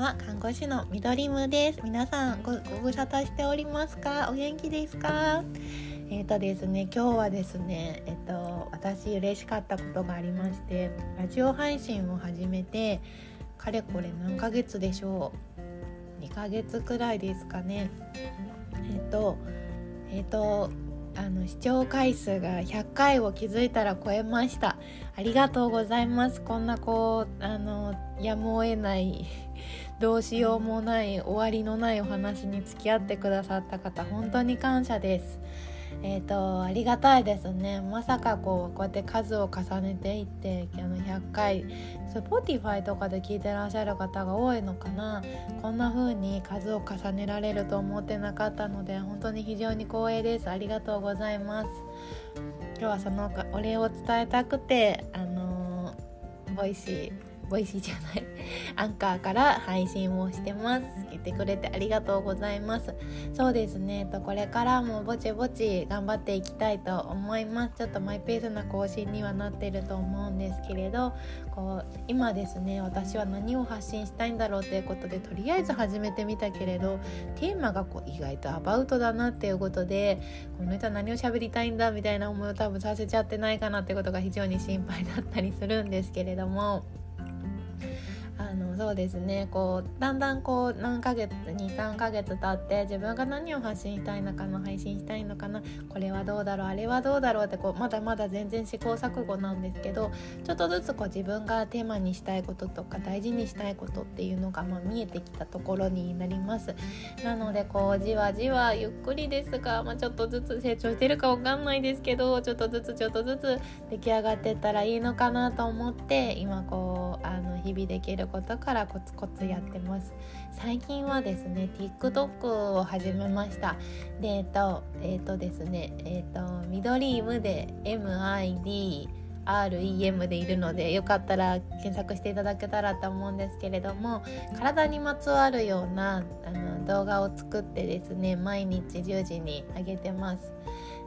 んは看護師のみどりむです。皆さんごご無沙汰しておりますか？お元気ですか？えっ、ー、とですね今日はですねえっ、ー、と私嬉しかったことがありましてラジオ配信を始めてかれこれ何ヶ月でしょう？2ヶ月くらいですかね。えっ、ー、とえっ、とあの視聴回数が100回を気づいたら超えました。ありがとうございます。こんなこうあのやむを得ないどうしようもない終わりのないお話に付き合ってくださった方本当に感謝です。えーと、ありがたいですね。まさかこうこうやって数を重ねていってあの100回 Spotify とかで聞いてらっしゃる方が多いのかな。こんな風に数を重ねられると思ってなかったので本当に非常に光栄です。ありがとうございます。今日はそのお礼を伝えたくてあの、 Voicy Voicy じゃない。アンカーから配信をしてます。聞いてくれてありがとうございます。そうですね。とこれからもぼちぼち頑張っていきたいと思います。ちょっとマイペースな更新にはなってると思うんですけれどこう今ですね私は何を発信したいんだろうっていうことでとりあえず始めてみたけれどテーマがこう意外とアバウトだなっていうことでこの人は何を喋りたいんだみたいな思いを多分させちゃってないかなってことが非常に心配だったりするんですけれども。あのそうですね。こうだんだんこう何ヶ月23ヶ月経って自分が何を発信したいのかな配信したいのかなこれはどうだろうあれはどうだろうってこうまだまだ全然試行錯誤なんですけどちょっとずつこう自分がテーマにしたいこととか大事にしたいことっていうのがまあ見えてきたところになります。なのでこうじわじわゆっくりですが、まあ、ちょっとずつ成長してるかわかんないですけどちょっとずつちょっとずつ出来上がってったらいいのかなと思って今こうあの日々できることからコツコツやってます。最近はですね TikTok を始めました。でえっとえっとですねえっと緑イムで MID REM でいるのでよかったら検索していただけたらと思うんですけれども体にまつわるようなあの動画を作ってですね毎日10時に上げてます。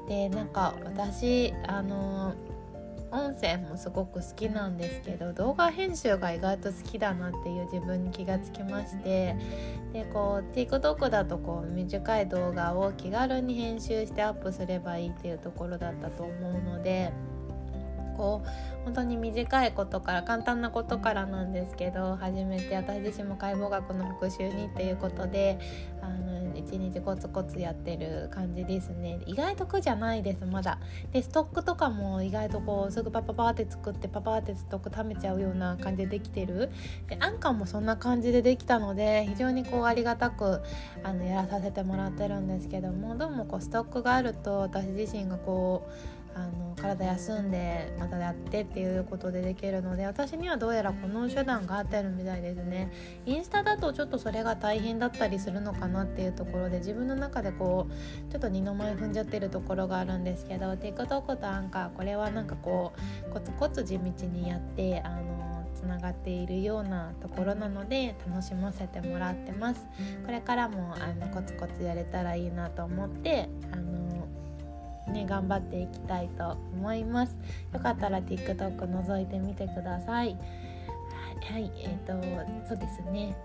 でなんか私あの音声もすごく好きなんですけど動画編集が意外と好きだなっていう自分に気がつきましてでこう TikTok だとこう短い動画を気軽に編集してアップすればいいっていうところだったと思うので。こう本当に短いことから簡単なことからなんですけど始めて私自身も解剖学の復習にっていうことであの一日コツコツやってる感じですね。意外と苦じゃないですまだ。でストックとかも意外とこうすぐパパパって作ってパパってストック貯めちゃうような感じでできてる。でアンカーもそんな感じでできたので非常にこうありがたくあのやらさせてもらってるんですけどもどうもこうストックがあると私自身がこうあの体休んでまたやってっていうことでできるので私にはどうやらこの手段が合ってるみたいですね。インスタだとちょっとそれが大変だったりするのかなっていうところで自分の中でこうちょっと二の舞踏んじゃってるところがあるんですけど TikTok とアンカーこれはなんかこうコツコツ地道にやってあのつながっているようなところなので楽しませてもらってます。これからもあのコツコツやれたらいいなと思ってあのね頑張っていきたいと思います。よかったら TikTok 覗いてみてください。はいえーとそうですね。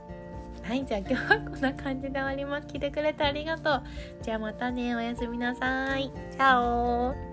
はいじゃあ今日はこんな感じで終わります。来てくれてありがとう。じゃあまたねおやすみなさい。チャオ。